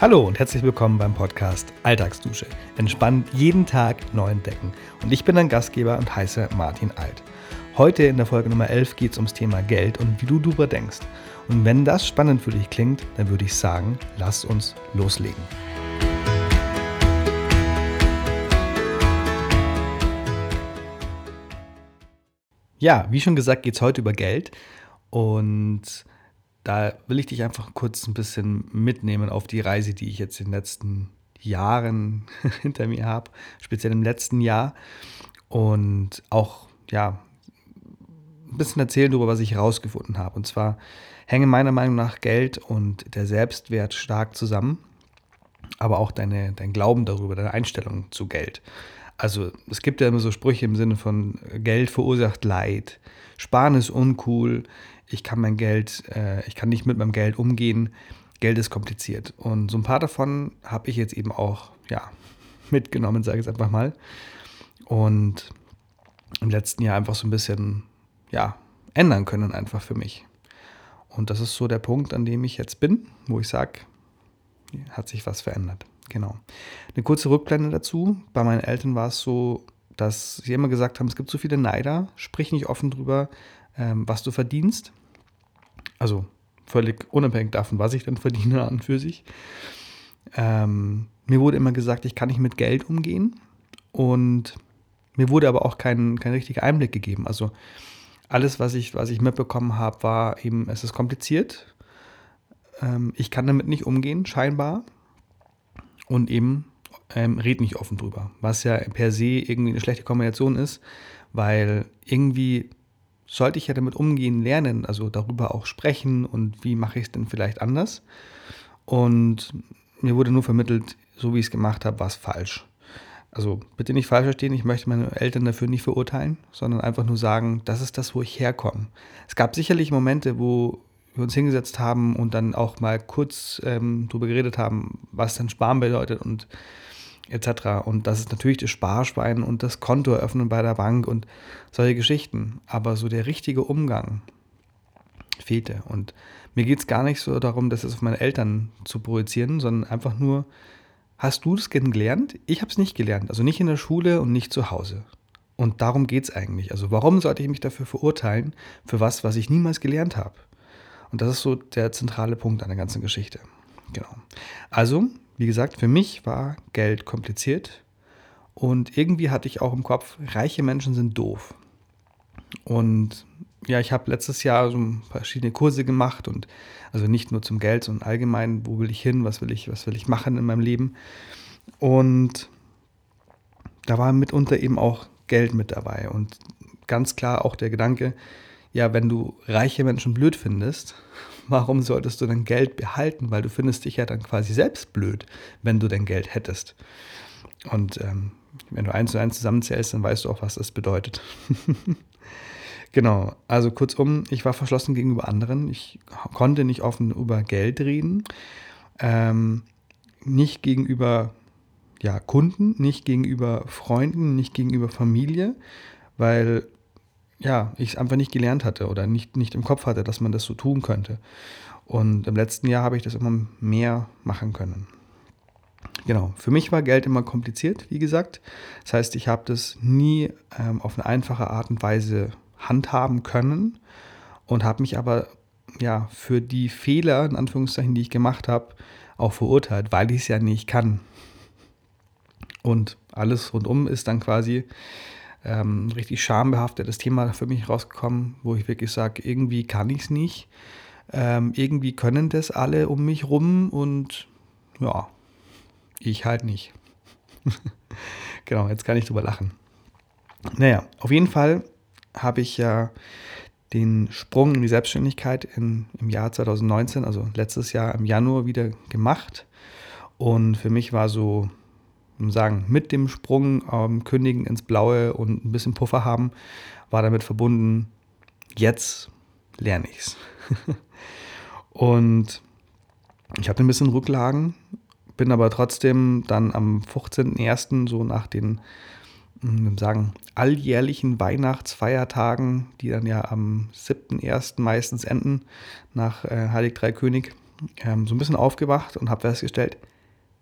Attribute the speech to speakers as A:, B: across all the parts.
A: Hallo und herzlich willkommen beim Podcast Alltagsdusche. Entspannt jeden Tag neu entdecken. Und ich bin dein Gastgeber und heiße Martin Alt. Heute in der Folge Nummer 11 geht es ums Thema Geld und wie du darüber denkst. Und wenn das spannend für dich klingt, dann würde ich sagen, lass uns loslegen. Ja, wie schon gesagt, geht es heute über Geld. Und da will ich dich einfach kurz ein bisschen mitnehmen auf die Reise, die ich jetzt in den letzten Jahren hinter mir habe, speziell im letzten Jahr. Und auch, ja, ein bisschen erzählen darüber, was ich herausgefunden habe. Und zwar hängen meiner Meinung nach Geld und der Selbstwert stark zusammen, aber auch deine, dein Glauben darüber, deine Einstellung zu Geld. Also es gibt ja immer so Sprüche im Sinne von Geld verursacht Leid, Sparen ist uncool, ich kann mein Geld, äh, ich kann nicht mit meinem Geld umgehen, Geld ist kompliziert. Und so ein paar davon habe ich jetzt eben auch, ja, mitgenommen, sage ich jetzt einfach mal. Und im letzten Jahr einfach so ein bisschen, ja, ändern können einfach für mich. Und das ist so der Punkt, an dem ich jetzt bin, wo ich sage, hat sich was verändert. Genau. Eine kurze Rückblende dazu. Bei meinen Eltern war es so, dass sie immer gesagt haben, es gibt so viele Neider, sprich nicht offen drüber, ähm, was du verdienst. Also völlig unabhängig davon, was ich dann verdiene an und für sich. Ähm, mir wurde immer gesagt, ich kann nicht mit Geld umgehen und mir wurde aber auch kein, kein richtiger Einblick gegeben. Also alles, was ich, was ich mitbekommen habe, war eben, es ist kompliziert. Ähm, ich kann damit nicht umgehen, scheinbar. Und eben ähm, red nicht offen drüber. Was ja per se irgendwie eine schlechte Kombination ist, weil irgendwie sollte ich ja damit umgehen lernen, also darüber auch sprechen und wie mache ich es denn vielleicht anders. Und mir wurde nur vermittelt, so wie ich es gemacht habe, war es falsch. Also bitte nicht falsch verstehen, ich möchte meine Eltern dafür nicht verurteilen, sondern einfach nur sagen, das ist das, wo ich herkomme. Es gab sicherlich Momente, wo wir uns hingesetzt haben und dann auch mal kurz ähm, darüber geredet haben, was denn Sparen bedeutet und etc. Und das ist natürlich das Sparschwein und das Konto eröffnen bei der Bank und solche Geschichten. Aber so der richtige Umgang fehlte. Und mir geht es gar nicht so darum, das auf meine Eltern zu projizieren, sondern einfach nur, hast du das gelernt? Ich habe es nicht gelernt. Also nicht in der Schule und nicht zu Hause. Und darum geht es eigentlich. Also warum sollte ich mich dafür verurteilen, für was, was ich niemals gelernt habe? Und das ist so der zentrale Punkt an der ganzen Geschichte. Genau. Also wie gesagt, für mich war Geld kompliziert und irgendwie hatte ich auch im Kopf, reiche Menschen sind doof. Und ja, ich habe letztes Jahr so verschiedene Kurse gemacht und also nicht nur zum Geld, sondern allgemein, wo will ich hin, was will ich, was will ich machen in meinem Leben. Und da war mitunter eben auch Geld mit dabei und ganz klar auch der Gedanke, ja, wenn du reiche Menschen blöd findest, warum solltest du dann Geld behalten? Weil du findest dich ja dann quasi selbst blöd, wenn du dein Geld hättest. Und ähm, wenn du eins zu eins zusammenzählst, dann weißt du auch, was das bedeutet. genau, also kurzum, ich war verschlossen gegenüber anderen. Ich konnte nicht offen über Geld reden. Ähm, nicht gegenüber ja, Kunden, nicht gegenüber Freunden, nicht gegenüber Familie, weil ja, ich es einfach nicht gelernt hatte oder nicht, nicht im Kopf hatte, dass man das so tun könnte. Und im letzten Jahr habe ich das immer mehr machen können. Genau, für mich war Geld immer kompliziert, wie gesagt. Das heißt, ich habe das nie ähm, auf eine einfache Art und Weise handhaben können und habe mich aber ja für die Fehler, in Anführungszeichen, die ich gemacht habe, auch verurteilt, weil ich es ja nicht kann. Und alles rundum ist dann quasi ähm, richtig schambehaftetes Thema für mich rausgekommen, wo ich wirklich sage, irgendwie kann ich es nicht. Ähm, irgendwie können das alle um mich rum und ja, ich halt nicht. genau, jetzt kann ich drüber lachen. Naja, auf jeden Fall habe ich ja den Sprung in die Selbstständigkeit in, im Jahr 2019, also letztes Jahr im Januar wieder gemacht. Und für mich war so sagen, mit dem Sprung ähm, kündigen ins Blaue und ein bisschen Puffer haben, war damit verbunden, jetzt lerne ich es. und ich hatte ein bisschen Rücklagen, bin aber trotzdem dann am 15.01. so nach den hm, sagen, alljährlichen Weihnachtsfeiertagen, die dann ja am 7.01. meistens enden, nach äh, Heilig Drei König, ähm, so ein bisschen aufgewacht und habe festgestellt,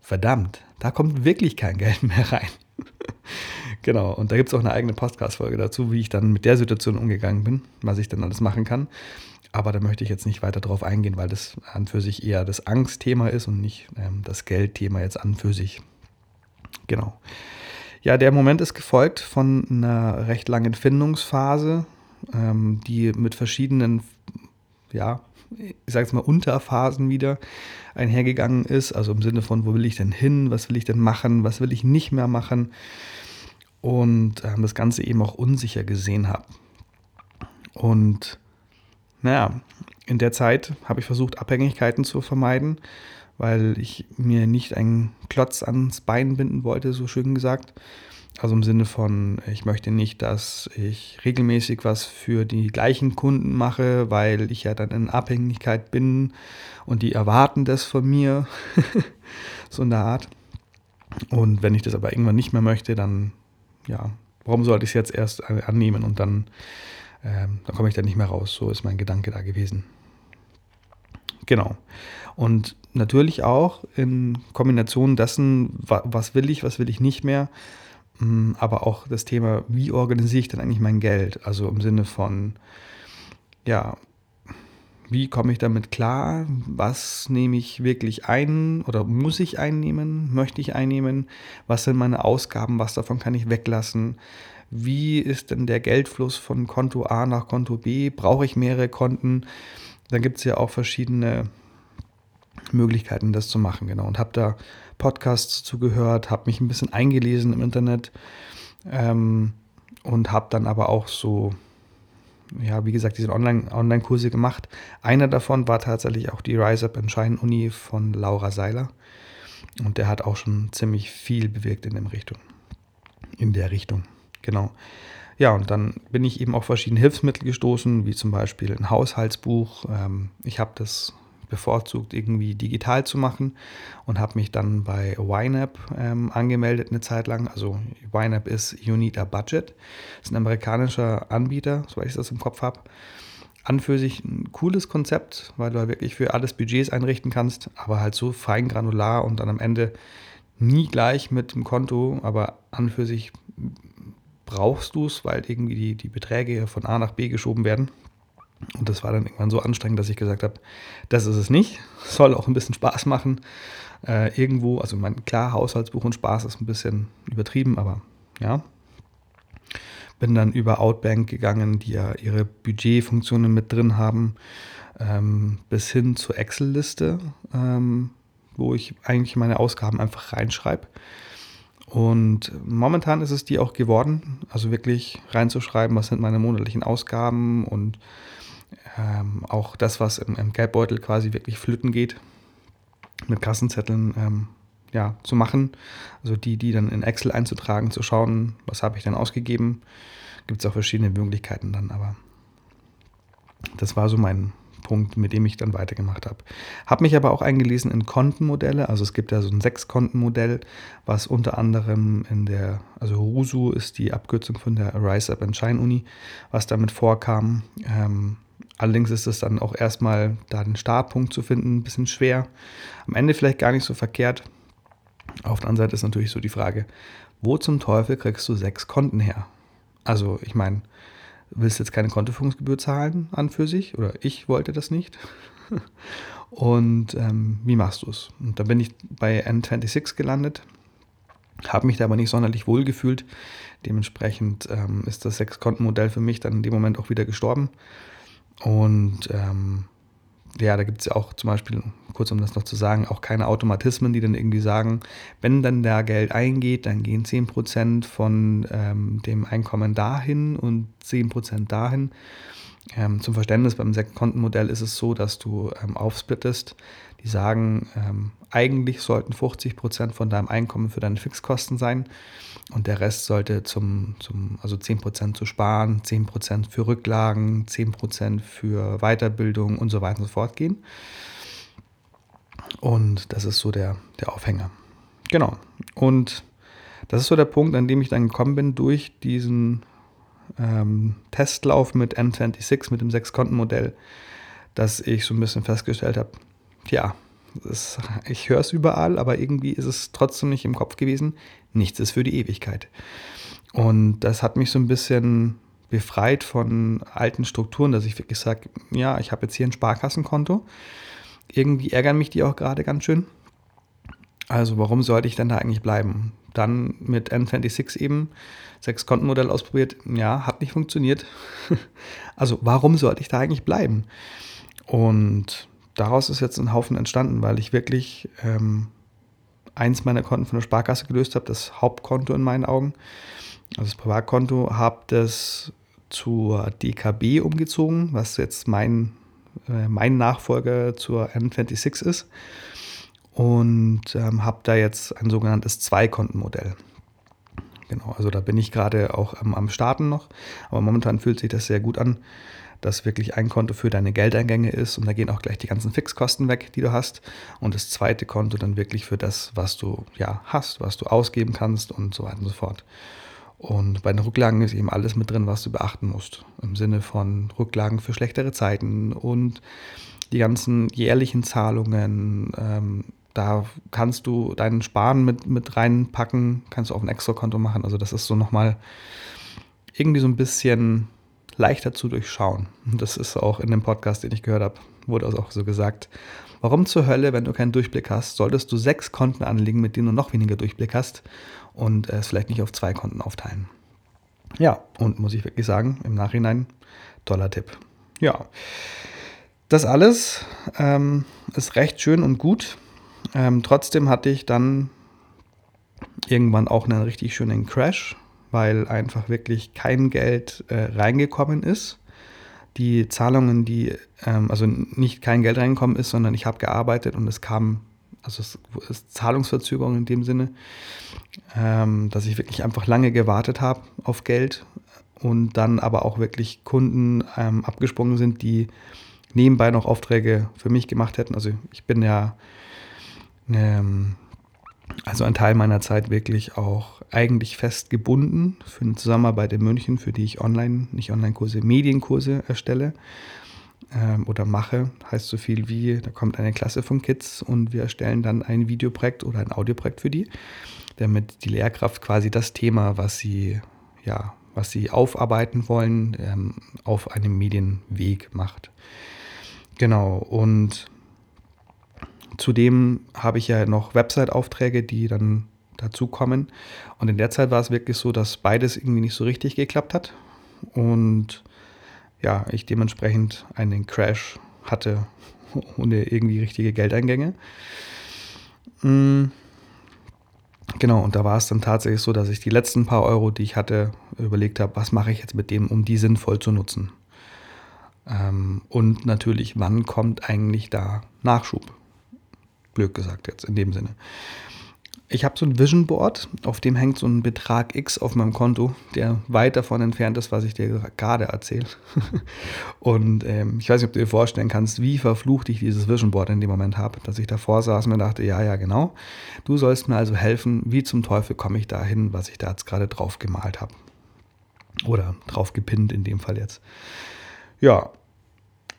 A: verdammt, da kommt wirklich kein Geld mehr rein. genau, und da gibt es auch eine eigene Podcast-Folge dazu, wie ich dann mit der Situation umgegangen bin, was ich dann alles machen kann. Aber da möchte ich jetzt nicht weiter drauf eingehen, weil das an für sich eher das Angstthema ist und nicht ähm, das Geldthema jetzt an für sich. Genau. Ja, der Moment ist gefolgt von einer recht langen Findungsphase, ähm, die mit verschiedenen, ja, ich sage jetzt mal Unterphasen wieder einhergegangen ist. Also im Sinne von, wo will ich denn hin, was will ich denn machen, was will ich nicht mehr machen. Und ähm, das Ganze eben auch unsicher gesehen habe. Und naja, in der Zeit habe ich versucht, Abhängigkeiten zu vermeiden, weil ich mir nicht einen Klotz ans Bein binden wollte, so schön gesagt. Also im Sinne von, ich möchte nicht, dass ich regelmäßig was für die gleichen Kunden mache, weil ich ja dann in Abhängigkeit bin und die erwarten das von mir. so in der Art. Und wenn ich das aber irgendwann nicht mehr möchte, dann, ja, warum sollte ich es jetzt erst annehmen und dann ähm, dann komme ich da nicht mehr raus. So ist mein Gedanke da gewesen. Genau. Und natürlich auch in Kombination dessen, was will ich, was will ich nicht mehr, aber auch das Thema, wie organisiere ich denn eigentlich mein Geld? Also im Sinne von, ja, wie komme ich damit klar? Was nehme ich wirklich ein oder muss ich einnehmen? Möchte ich einnehmen? Was sind meine Ausgaben? Was davon kann ich weglassen? wie ist denn der Geldfluss von Konto A nach Konto B? Brauche ich mehrere Konten? Dann gibt es ja auch verschiedene Möglichkeiten, das zu machen, genau. Und habe da Podcasts zugehört, habe mich ein bisschen eingelesen im Internet ähm, und habe dann aber auch so, ja, wie gesagt, diese Online-Kurse Online gemacht. Einer davon war tatsächlich auch die Rise Up Shine Uni von Laura Seiler. Und der hat auch schon ziemlich viel bewirkt in, dem Richtung, in der Richtung. Genau. Ja, und dann bin ich eben auf verschiedene Hilfsmittel gestoßen, wie zum Beispiel ein Haushaltsbuch. Ähm, ich habe das bevorzugt, irgendwie digital zu machen und habe mich dann bei YNAB ähm, angemeldet eine Zeit lang. Also YNAB ist You Need a Budget. Ist ein amerikanischer Anbieter, soweit ich das im Kopf habe. An für sich ein cooles Konzept, weil du wirklich für alles Budgets einrichten kannst, aber halt so fein granular und dann am Ende nie gleich mit dem Konto, aber an für sich brauchst du es, weil irgendwie die, die Beträge von A nach B geschoben werden. Und das war dann irgendwann so anstrengend, dass ich gesagt habe, das ist es nicht. Soll auch ein bisschen Spaß machen. Äh, irgendwo, also mein klar, Haushaltsbuch und Spaß ist ein bisschen übertrieben, aber ja. Bin dann über Outbank gegangen, die ja ihre Budgetfunktionen mit drin haben, ähm, bis hin zur Excel-Liste, ähm, wo ich eigentlich meine Ausgaben einfach reinschreibe. Und momentan ist es die auch geworden, also wirklich reinzuschreiben, was sind meine monatlichen Ausgaben und ähm, auch das, was im, im, Geldbeutel quasi wirklich flütten geht, mit Kassenzetteln ähm, ja, zu machen. Also die, die dann in Excel einzutragen, zu schauen, was habe ich denn ausgegeben. Gibt es auch verschiedene Möglichkeiten dann, aber das war so mein, Punkt, mit dem ich dann weitergemacht habe. Habe mich aber auch eingelesen in Kontenmodelle. Also es gibt ja so ein Sechs-Konten-Modell, was unter anderem in der, also RUSU ist die Abkürzung von der Rise Up and Shine Uni, was damit vorkam. Ähm, allerdings ist es dann auch erstmal da den Startpunkt zu finden, ein bisschen schwer. Am Ende vielleicht gar nicht so verkehrt. Auf der anderen Seite ist natürlich so die Frage, wo zum Teufel kriegst du sechs Konten her? Also ich meine, willst jetzt keine Kontoführungsgebühr zahlen an für sich oder ich wollte das nicht. Und ähm, wie machst du es? Und da bin ich bei N26 gelandet, habe mich da aber nicht sonderlich wohl gefühlt. Dementsprechend ähm, ist das Sechs-Konten-Modell für mich dann in dem Moment auch wieder gestorben. Und ähm, ja, da gibt es ja auch zum Beispiel, kurz um das noch zu sagen, auch keine Automatismen, die dann irgendwie sagen, wenn dann da Geld eingeht, dann gehen 10% von ähm, dem Einkommen dahin und 10% dahin. Ähm, zum Verständnis, beim Kontenmodell ist es so, dass du ähm, aufsplittest. Die sagen, ähm, eigentlich sollten 50% von deinem Einkommen für deine Fixkosten sein und der Rest sollte zum, zum also 10% zu sparen, 10% für Rücklagen, 10% für Weiterbildung und so weiter und so fort gehen. Und das ist so der, der Aufhänger. Genau. Und das ist so der Punkt, an dem ich dann gekommen bin durch diesen ähm, Testlauf mit N26, mit dem Sechs-Konten-Modell, dass ich so ein bisschen festgestellt habe, tja, ist, ich höre es überall, aber irgendwie ist es trotzdem nicht im Kopf gewesen. Nichts ist für die Ewigkeit. Und das hat mich so ein bisschen befreit von alten Strukturen, dass ich wirklich sage, ja, ich habe jetzt hier ein Sparkassenkonto. Irgendwie ärgern mich die auch gerade ganz schön. Also warum sollte ich denn da eigentlich bleiben? Dann mit N26 eben sechs Kontenmodell ausprobiert. Ja, hat nicht funktioniert. also warum sollte ich da eigentlich bleiben? Und daraus ist jetzt ein Haufen entstanden, weil ich wirklich ähm, eins meiner Konten von der Sparkasse gelöst habe, das Hauptkonto in meinen Augen, also das Privatkonto, habe das zur DKB umgezogen, was jetzt mein, äh, mein Nachfolger zur N26 ist. Und ähm, habe da jetzt ein sogenanntes Zwei-Konten-Modell. Genau, also da bin ich gerade auch ähm, am Starten noch, aber momentan fühlt sich das sehr gut an das wirklich ein Konto für deine Geldeingänge ist und da gehen auch gleich die ganzen Fixkosten weg, die du hast. Und das zweite Konto dann wirklich für das, was du ja hast, was du ausgeben kannst und so weiter und so fort. Und bei den Rücklagen ist eben alles mit drin, was du beachten musst. Im Sinne von Rücklagen für schlechtere Zeiten und die ganzen jährlichen Zahlungen. Ähm, da kannst du deinen Sparen mit, mit reinpacken, kannst du auf ein Extra-Konto machen. Also das ist so nochmal irgendwie so ein bisschen leichter zu durchschauen. Das ist auch in dem Podcast, den ich gehört habe, wurde das auch so gesagt. Warum zur Hölle, wenn du keinen Durchblick hast, solltest du sechs Konten anlegen, mit denen du noch weniger Durchblick hast und es vielleicht nicht auf zwei Konten aufteilen? Ja, und muss ich wirklich sagen, im Nachhinein toller Tipp. Ja, das alles ähm, ist recht schön und gut. Ähm, trotzdem hatte ich dann irgendwann auch einen richtig schönen Crash weil einfach wirklich kein Geld äh, reingekommen ist. Die Zahlungen, die, ähm, also nicht kein Geld reingekommen ist, sondern ich habe gearbeitet und es kam, also es ist Zahlungsverzögerung in dem Sinne, ähm, dass ich wirklich einfach lange gewartet habe auf Geld und dann aber auch wirklich Kunden ähm, abgesprungen sind, die nebenbei noch Aufträge für mich gemacht hätten. Also ich bin ja ähm, also ein Teil meiner Zeit wirklich auch eigentlich fest gebunden für eine Zusammenarbeit in München, für die ich online, nicht Online-Kurse, Medienkurse erstelle ähm, oder mache. Heißt so viel wie, da kommt eine Klasse von Kids und wir erstellen dann ein Videoprojekt oder ein Audioprojekt für die, damit die Lehrkraft quasi das Thema, was sie, ja, was sie aufarbeiten wollen, ähm, auf einem Medienweg macht. Genau, und Zudem habe ich ja noch Website-Aufträge, die dann dazukommen. Und in der Zeit war es wirklich so, dass beides irgendwie nicht so richtig geklappt hat. Und ja, ich dementsprechend einen Crash hatte ohne irgendwie richtige Geldeingänge. Mm. Genau, und da war es dann tatsächlich so, dass ich die letzten paar Euro, die ich hatte, überlegt habe, was mache ich jetzt mit dem, um die sinnvoll zu nutzen. Ähm, und natürlich, wann kommt eigentlich da Nachschub? Blöd gesagt jetzt in dem Sinne. Ich habe so ein Vision Board, auf dem hängt so ein Betrag X auf meinem Konto, der weit davon entfernt ist, was ich dir gerade erzähle. und ähm, ich weiß nicht, ob du dir vorstellen kannst, wie verflucht ich dieses Vision Board in dem Moment habe, dass ich davor saß und mir dachte, ja, ja, genau. Du sollst mir also helfen, wie zum Teufel komme ich da hin, was ich da jetzt gerade drauf gemalt habe. Oder drauf gepinnt in dem Fall jetzt. Ja,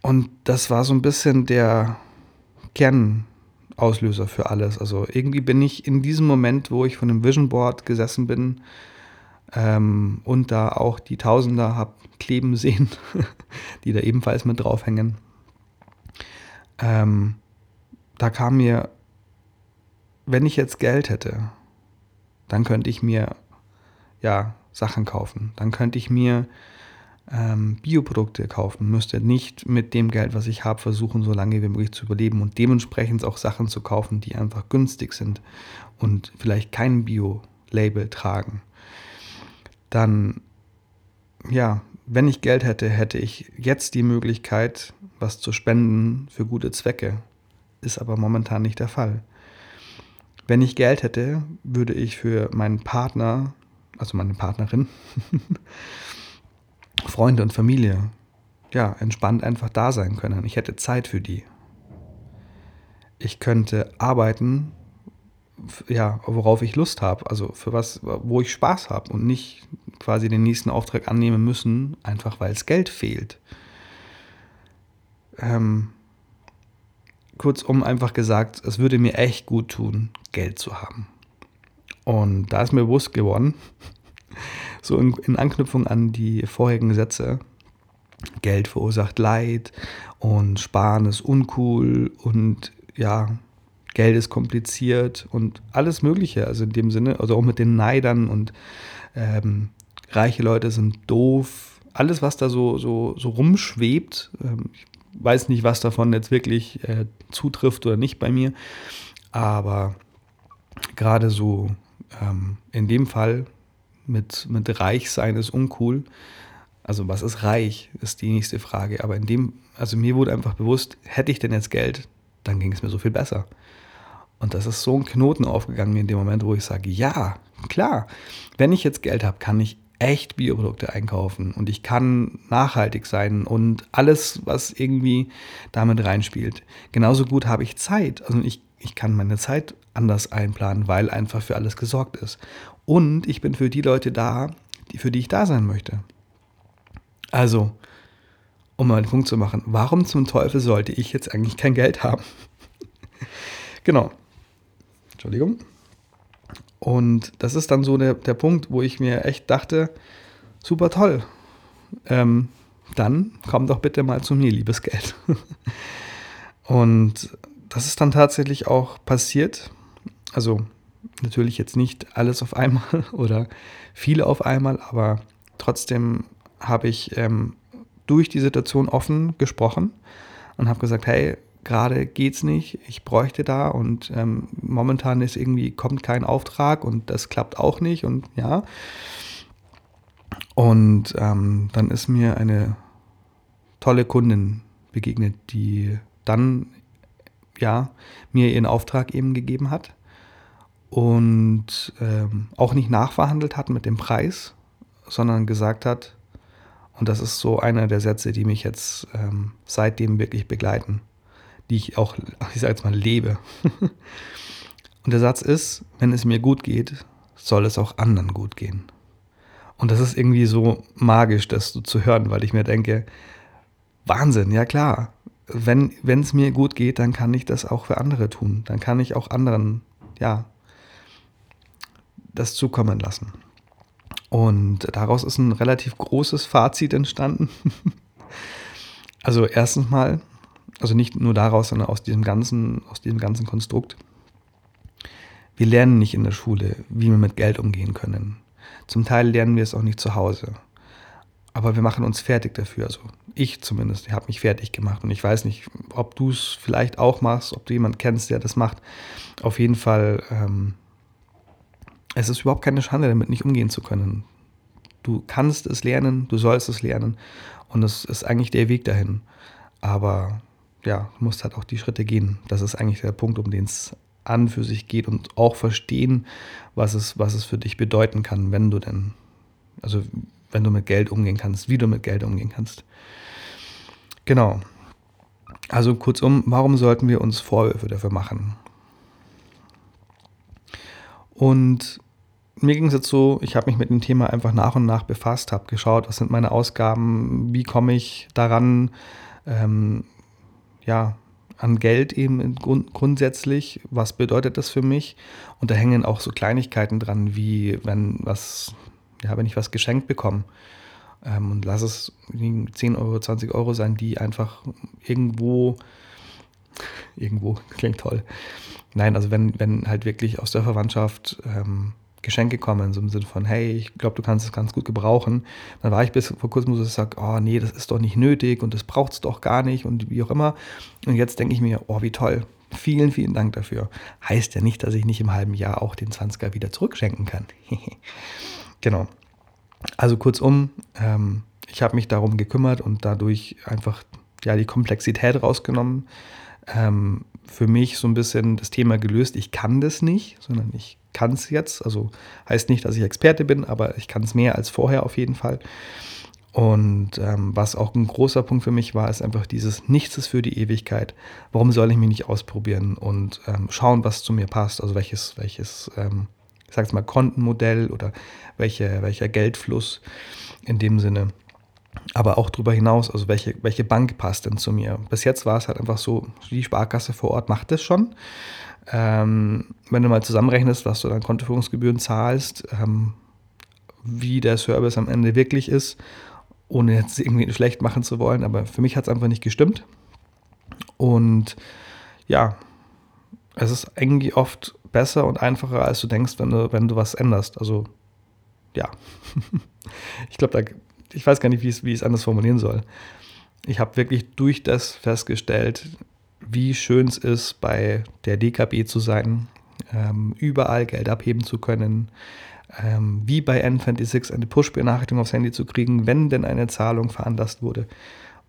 A: und das war so ein bisschen der Kern Auslöser für alles. Also irgendwie bin ich in diesem Moment, wo ich von dem Vision Board gesessen bin ähm, und da auch die Tausender habe kleben sehen, die da ebenfalls mit draufhängen, ähm, da kam mir, wenn ich jetzt Geld hätte, dann könnte ich mir ja Sachen kaufen. Dann könnte ich mir ähm, Bioprodukte kaufen, müsste nicht mit dem Geld, was ich habe, versuchen, so lange wie möglich zu überleben und dementsprechend auch Sachen zu kaufen, die einfach günstig sind und vielleicht kein Bio-Label tragen. Dann, ja, wenn ich Geld hätte, hätte ich jetzt die Möglichkeit, was zu spenden für gute Zwecke. Ist aber momentan nicht der Fall. Wenn ich Geld hätte, würde ich für meinen Partner, also meine Partnerin, Freunde und Familie ja, entspannt einfach da sein können. Ich hätte Zeit für die. Ich könnte arbeiten, ja, worauf ich Lust habe, also für was, wo ich Spaß habe und nicht quasi den nächsten Auftrag annehmen müssen, einfach weil es Geld fehlt. Ähm, kurzum einfach gesagt, es würde mir echt gut tun, Geld zu haben. Und da ist mir bewusst geworden, so in, in Anknüpfung an die vorherigen Sätze, Geld verursacht Leid und Sparen ist uncool und ja, Geld ist kompliziert und alles Mögliche. Also in dem Sinne, also auch mit den Neidern und ähm, reiche Leute sind doof. Alles, was da so, so, so rumschwebt, ähm, ich weiß nicht, was davon jetzt wirklich äh, zutrifft oder nicht bei mir, aber gerade so ähm, in dem Fall mit, mit reich sein ist uncool. Also was ist reich, ist die nächste Frage. Aber in dem, also mir wurde einfach bewusst, hätte ich denn jetzt Geld, dann ging es mir so viel besser. Und das ist so ein Knoten aufgegangen in dem Moment, wo ich sage, ja, klar, wenn ich jetzt Geld habe, kann ich echt Bioprodukte einkaufen und ich kann nachhaltig sein und alles, was irgendwie damit reinspielt. Genauso gut habe ich Zeit. Also ich, ich kann meine Zeit anders einplanen, weil einfach für alles gesorgt ist. Und ich bin für die Leute da, die, für die ich da sein möchte. Also, um mal den Punkt zu machen, warum zum Teufel sollte ich jetzt eigentlich kein Geld haben? genau. Entschuldigung. Und das ist dann so der, der Punkt, wo ich mir echt dachte, super toll. Ähm, dann komm doch bitte mal zu mir, liebes Geld. Und das ist dann tatsächlich auch passiert. Also natürlich jetzt nicht alles auf einmal oder viele auf einmal, aber trotzdem habe ich ähm, durch die Situation offen gesprochen und habe gesagt, hey, gerade geht's nicht, ich bräuchte da und ähm, momentan ist irgendwie, kommt kein Auftrag und das klappt auch nicht und ja. Und ähm, dann ist mir eine tolle Kundin begegnet, die dann ja mir ihren Auftrag eben gegeben hat und ähm, auch nicht nachverhandelt hat mit dem Preis, sondern gesagt hat, und das ist so einer der Sätze, die mich jetzt ähm, seitdem wirklich begleiten die ich auch, ich sage jetzt mal, lebe. Und der Satz ist, wenn es mir gut geht, soll es auch anderen gut gehen. Und das ist irgendwie so magisch, das so zu hören, weil ich mir denke, Wahnsinn, ja klar. Wenn es mir gut geht, dann kann ich das auch für andere tun. Dann kann ich auch anderen, ja, das zukommen lassen. Und daraus ist ein relativ großes Fazit entstanden. also erstens mal, also nicht nur daraus, sondern aus diesem ganzen, aus diesem ganzen Konstrukt. Wir lernen nicht in der Schule, wie wir mit Geld umgehen können. Zum Teil lernen wir es auch nicht zu Hause. Aber wir machen uns fertig dafür. Also ich zumindest, ich habe mich fertig gemacht. Und ich weiß nicht, ob du es vielleicht auch machst, ob du jemanden kennst, der das macht. Auf jeden Fall, ähm, es ist überhaupt keine Schande, damit nicht umgehen zu können. Du kannst es lernen, du sollst es lernen. Und es ist eigentlich der Weg dahin. Aber ja, du musst halt auch die Schritte gehen. Das ist eigentlich der Punkt, um den es an für sich geht und auch verstehen, was es, was es für dich bedeuten kann, wenn du denn, also wenn du mit Geld umgehen kannst, wie du mit Geld umgehen kannst. Genau. Also kurzum, warum sollten wir uns Vorwürfe dafür machen? Und mir ging es jetzt so, ich habe mich mit dem Thema einfach nach und nach befasst, habe geschaut, was sind meine Ausgaben, wie komme ich daran, ähm, ja, an Geld eben grund grundsätzlich. Was bedeutet das für mich? Und da hängen auch so Kleinigkeiten dran, wie wenn was, ja, wenn ich was geschenkt bekomme. Ähm, und lass es 10 Euro, 20 Euro sein, die einfach irgendwo, irgendwo, klingt toll. Nein, also wenn, wenn halt wirklich aus der Verwandtschaft ähm, Geschenke kommen, so im Sinne von, hey, ich glaube, du kannst es ganz gut gebrauchen. Dann war ich bis vor kurzem so, dass ich sage, oh nee, das ist doch nicht nötig und das braucht es doch gar nicht und wie auch immer. Und jetzt denke ich mir, oh, wie toll. Vielen, vielen Dank dafür. Heißt ja nicht, dass ich nicht im halben Jahr auch den 20er wieder zurückschenken kann. genau. Also kurzum, ähm, ich habe mich darum gekümmert und dadurch einfach ja, die Komplexität rausgenommen. Ähm, für mich so ein bisschen das Thema gelöst. Ich kann das nicht, sondern ich kann es jetzt. Also heißt nicht, dass ich Experte bin, aber ich kann es mehr als vorher auf jeden Fall. Und ähm, was auch ein großer Punkt für mich war, ist einfach dieses Nichts ist für die Ewigkeit. Warum soll ich mich nicht ausprobieren und ähm, schauen, was zu mir passt? Also welches, welches, ähm, ich sag's mal, Kontenmodell oder welche, welcher Geldfluss in dem Sinne aber auch darüber hinaus, also welche, welche Bank passt denn zu mir. Bis jetzt war es halt einfach so, die Sparkasse vor Ort macht das schon. Ähm, wenn du mal zusammenrechnest, was du dann Kontoführungsgebühren zahlst, ähm, wie der Service am Ende wirklich ist, ohne jetzt irgendwie schlecht machen zu wollen, aber für mich hat es einfach nicht gestimmt. Und ja, es ist eigentlich oft besser und einfacher, als du denkst, wenn du, wenn du was änderst. Also ja, ich glaube, ich weiß gar nicht, wie ich es anders formulieren soll. Ich habe wirklich durch das festgestellt, wie schön es ist, bei der DKB zu sein, ähm, überall Geld abheben zu können, ähm, wie bei N26 eine Push-Benachrichtigung aufs Handy zu kriegen, wenn denn eine Zahlung veranlasst wurde.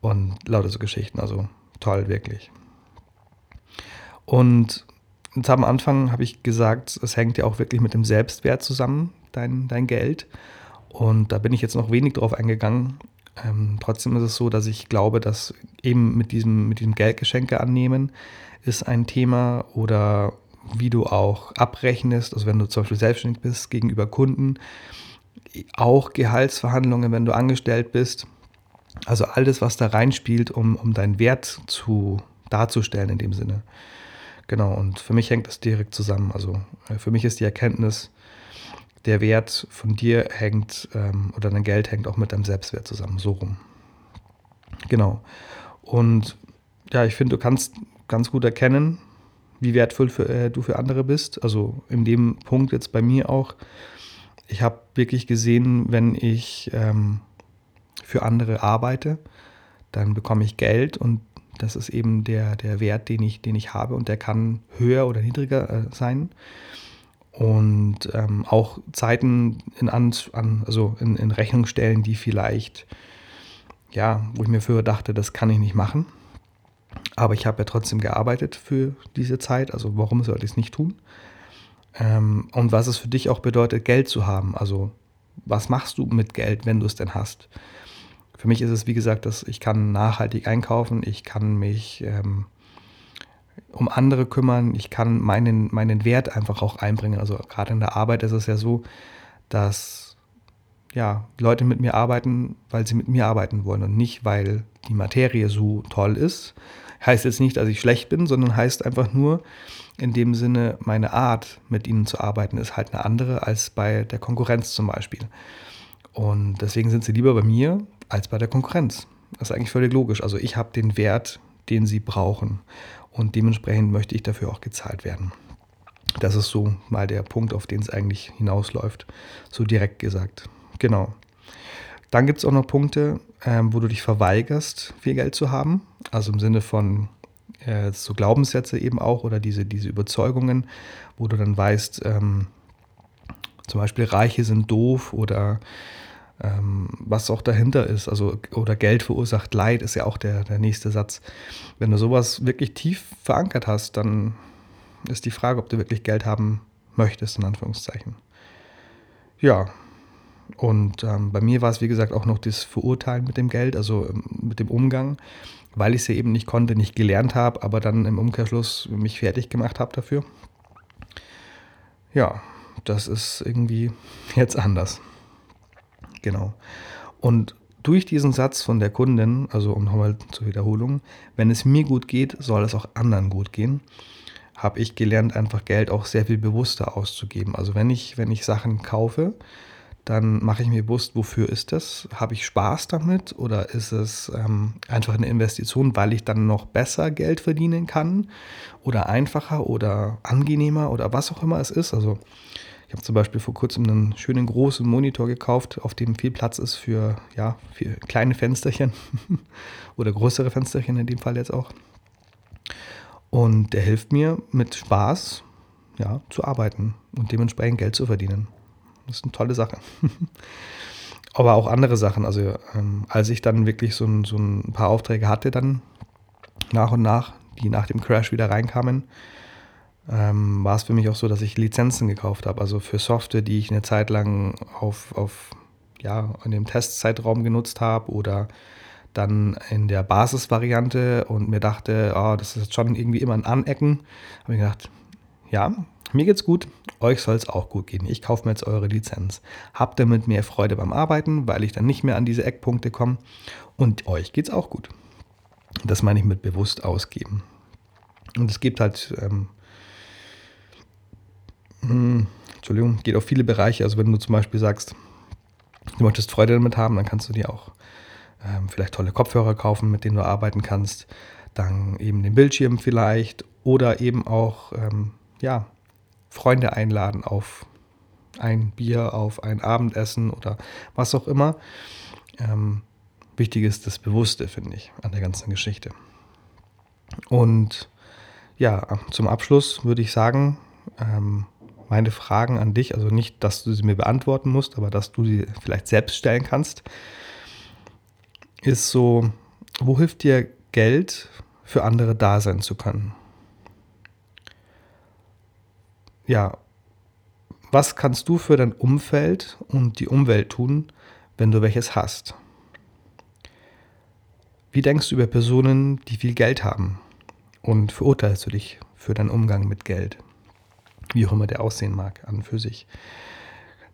A: Und lauter so Geschichten, also toll, wirklich. Und jetzt am Anfang habe ich gesagt, es hängt ja auch wirklich mit dem Selbstwert zusammen, dein, dein Geld. Und da bin ich jetzt noch wenig drauf eingegangen. Ähm, trotzdem ist es so, dass ich glaube, dass eben mit diesem, mit diesem Geldgeschenke annehmen ist ein Thema oder wie du auch abrechnest, also wenn du zum Beispiel selbstständig bist gegenüber Kunden, auch Gehaltsverhandlungen, wenn du angestellt bist. Also alles, was da reinspielt, um, um deinen Wert zu darzustellen in dem Sinne. Genau, und für mich hängt das direkt zusammen. Also äh, für mich ist die Erkenntnis, der Wert von dir hängt ähm, oder dein Geld hängt auch mit deinem Selbstwert zusammen, so rum. Genau. Und ja, ich finde, du kannst ganz gut erkennen, wie wertvoll für, äh, du für andere bist. Also in dem Punkt jetzt bei mir auch. Ich habe wirklich gesehen, wenn ich ähm, für andere arbeite, dann bekomme ich Geld und das ist eben der, der Wert, den ich, den ich habe und der kann höher oder niedriger äh, sein. Und ähm, auch Zeiten in, an, also in, in Rechnung stellen, die vielleicht, ja, wo ich mir früher dachte, das kann ich nicht machen. Aber ich habe ja trotzdem gearbeitet für diese Zeit, also warum sollte ich es nicht tun? Ähm, und was es für dich auch bedeutet, Geld zu haben. Also was machst du mit Geld, wenn du es denn hast? Für mich ist es, wie gesagt, dass ich kann nachhaltig einkaufen, ich kann mich ähm, um andere kümmern, ich kann meinen, meinen Wert einfach auch einbringen. Also gerade in der Arbeit ist es ja so, dass ja, Leute mit mir arbeiten, weil sie mit mir arbeiten wollen und nicht, weil die Materie so toll ist. Heißt jetzt nicht, dass ich schlecht bin, sondern heißt einfach nur, in dem Sinne, meine Art, mit ihnen zu arbeiten, ist halt eine andere als bei der Konkurrenz zum Beispiel. Und deswegen sind sie lieber bei mir als bei der Konkurrenz. Das ist eigentlich völlig logisch. Also ich habe den Wert, den sie brauchen. Und dementsprechend möchte ich dafür auch gezahlt werden. Das ist so mal der Punkt, auf den es eigentlich hinausläuft. So direkt gesagt. Genau. Dann gibt es auch noch Punkte, ähm, wo du dich verweigerst, viel Geld zu haben. Also im Sinne von äh, so Glaubenssätze eben auch oder diese, diese Überzeugungen, wo du dann weißt, ähm, zum Beispiel Reiche sind doof oder was auch dahinter ist. Also, oder Geld verursacht Leid ist ja auch der, der nächste Satz. Wenn du sowas wirklich tief verankert hast, dann ist die Frage, ob du wirklich Geld haben möchtest, in Anführungszeichen. Ja, und ähm, bei mir war es, wie gesagt, auch noch das Verurteilen mit dem Geld, also ähm, mit dem Umgang, weil ich es ja eben nicht konnte, nicht gelernt habe, aber dann im Umkehrschluss mich fertig gemacht habe dafür. Ja, das ist irgendwie jetzt anders. Genau. Und durch diesen Satz von der Kundin, also um nochmal zur Wiederholung, wenn es mir gut geht, soll es auch anderen gut gehen, habe ich gelernt, einfach Geld auch sehr viel bewusster auszugeben. Also wenn ich, wenn ich Sachen kaufe, dann mache ich mir bewusst, wofür ist das? Habe ich Spaß damit oder ist es ähm, einfach eine Investition, weil ich dann noch besser Geld verdienen kann oder einfacher oder angenehmer oder was auch immer es ist? Also ich habe zum Beispiel vor kurzem einen schönen großen Monitor gekauft, auf dem viel Platz ist für, ja, für kleine Fensterchen oder größere Fensterchen in dem Fall jetzt auch. Und der hilft mir mit Spaß ja, zu arbeiten und dementsprechend Geld zu verdienen. Das ist eine tolle Sache. Aber auch andere Sachen. Also ähm, als ich dann wirklich so ein, so ein paar Aufträge hatte, dann nach und nach, die nach dem Crash wieder reinkamen, ähm, war es für mich auch so, dass ich Lizenzen gekauft habe. Also für Software, die ich eine Zeit lang auf, auf ja, in dem Testzeitraum genutzt habe oder dann in der Basisvariante und mir dachte, oh, das ist schon irgendwie immer ein Anecken. Habe ich gedacht, ja, mir geht's gut, euch soll es auch gut gehen. Ich kaufe mir jetzt eure Lizenz. Habt damit mehr Freude beim Arbeiten, weil ich dann nicht mehr an diese Eckpunkte komme. Und euch geht's auch gut. Das meine ich mit bewusst ausgeben. Und es gibt halt, ähm, hm, Entschuldigung, geht auf viele Bereiche. Also wenn du zum Beispiel sagst, du möchtest Freude damit haben, dann kannst du dir auch ähm, vielleicht tolle Kopfhörer kaufen, mit denen du arbeiten kannst. Dann eben den Bildschirm vielleicht oder eben auch, ähm, ja, Freunde einladen auf ein Bier, auf ein Abendessen oder was auch immer. Ähm, wichtig ist das Bewusste, finde ich, an der ganzen Geschichte. Und ja, zum Abschluss würde ich sagen, ähm, meine Fragen an dich, also nicht, dass du sie mir beantworten musst, aber dass du sie vielleicht selbst stellen kannst, ist so, wo hilft dir Geld für andere da sein zu können? Ja, was kannst du für dein Umfeld und die Umwelt tun, wenn du welches hast? Wie denkst du über Personen, die viel Geld haben? Und verurteilst du dich für deinen Umgang mit Geld? Wie auch immer der aussehen mag, an und für sich.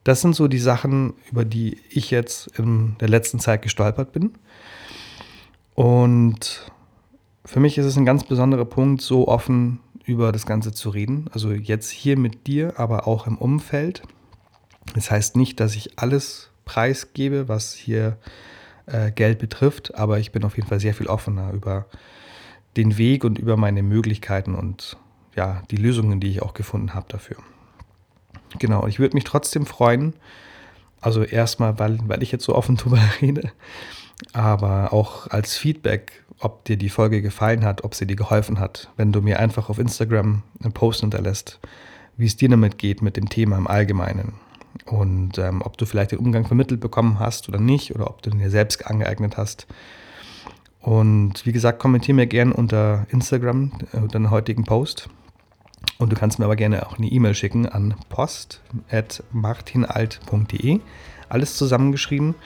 A: Das sind so die Sachen, über die ich jetzt in der letzten Zeit gestolpert bin. Und für mich ist es ein ganz besonderer Punkt, so offen über das Ganze zu reden. Also jetzt hier mit dir, aber auch im Umfeld. Das heißt nicht, dass ich alles preisgebe, was hier äh, Geld betrifft, aber ich bin auf jeden Fall sehr viel offener über den Weg und über meine Möglichkeiten und ja, die Lösungen, die ich auch gefunden habe dafür. Genau, ich würde mich trotzdem freuen, also erstmal, weil, weil ich jetzt so offen drüber rede, aber auch als Feedback, ob dir die Folge gefallen hat, ob sie dir geholfen hat, wenn du mir einfach auf Instagram einen Post hinterlässt, wie es dir damit geht mit dem Thema im Allgemeinen und ähm, ob du vielleicht den Umgang vermittelt bekommen hast oder nicht oder ob du ihn dir selbst angeeignet hast. Und wie gesagt, kommentiere mir gerne unter Instagram, äh, unter den heutigen Post. Und du kannst mir aber gerne auch eine E-Mail schicken an post.martinalt.de. Alles zusammengeschrieben.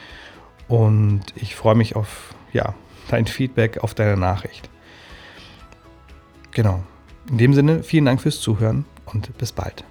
A: Und ich freue mich auf ja, dein Feedback, auf deine Nachricht. Genau. In dem Sinne, vielen Dank fürs Zuhören und bis bald.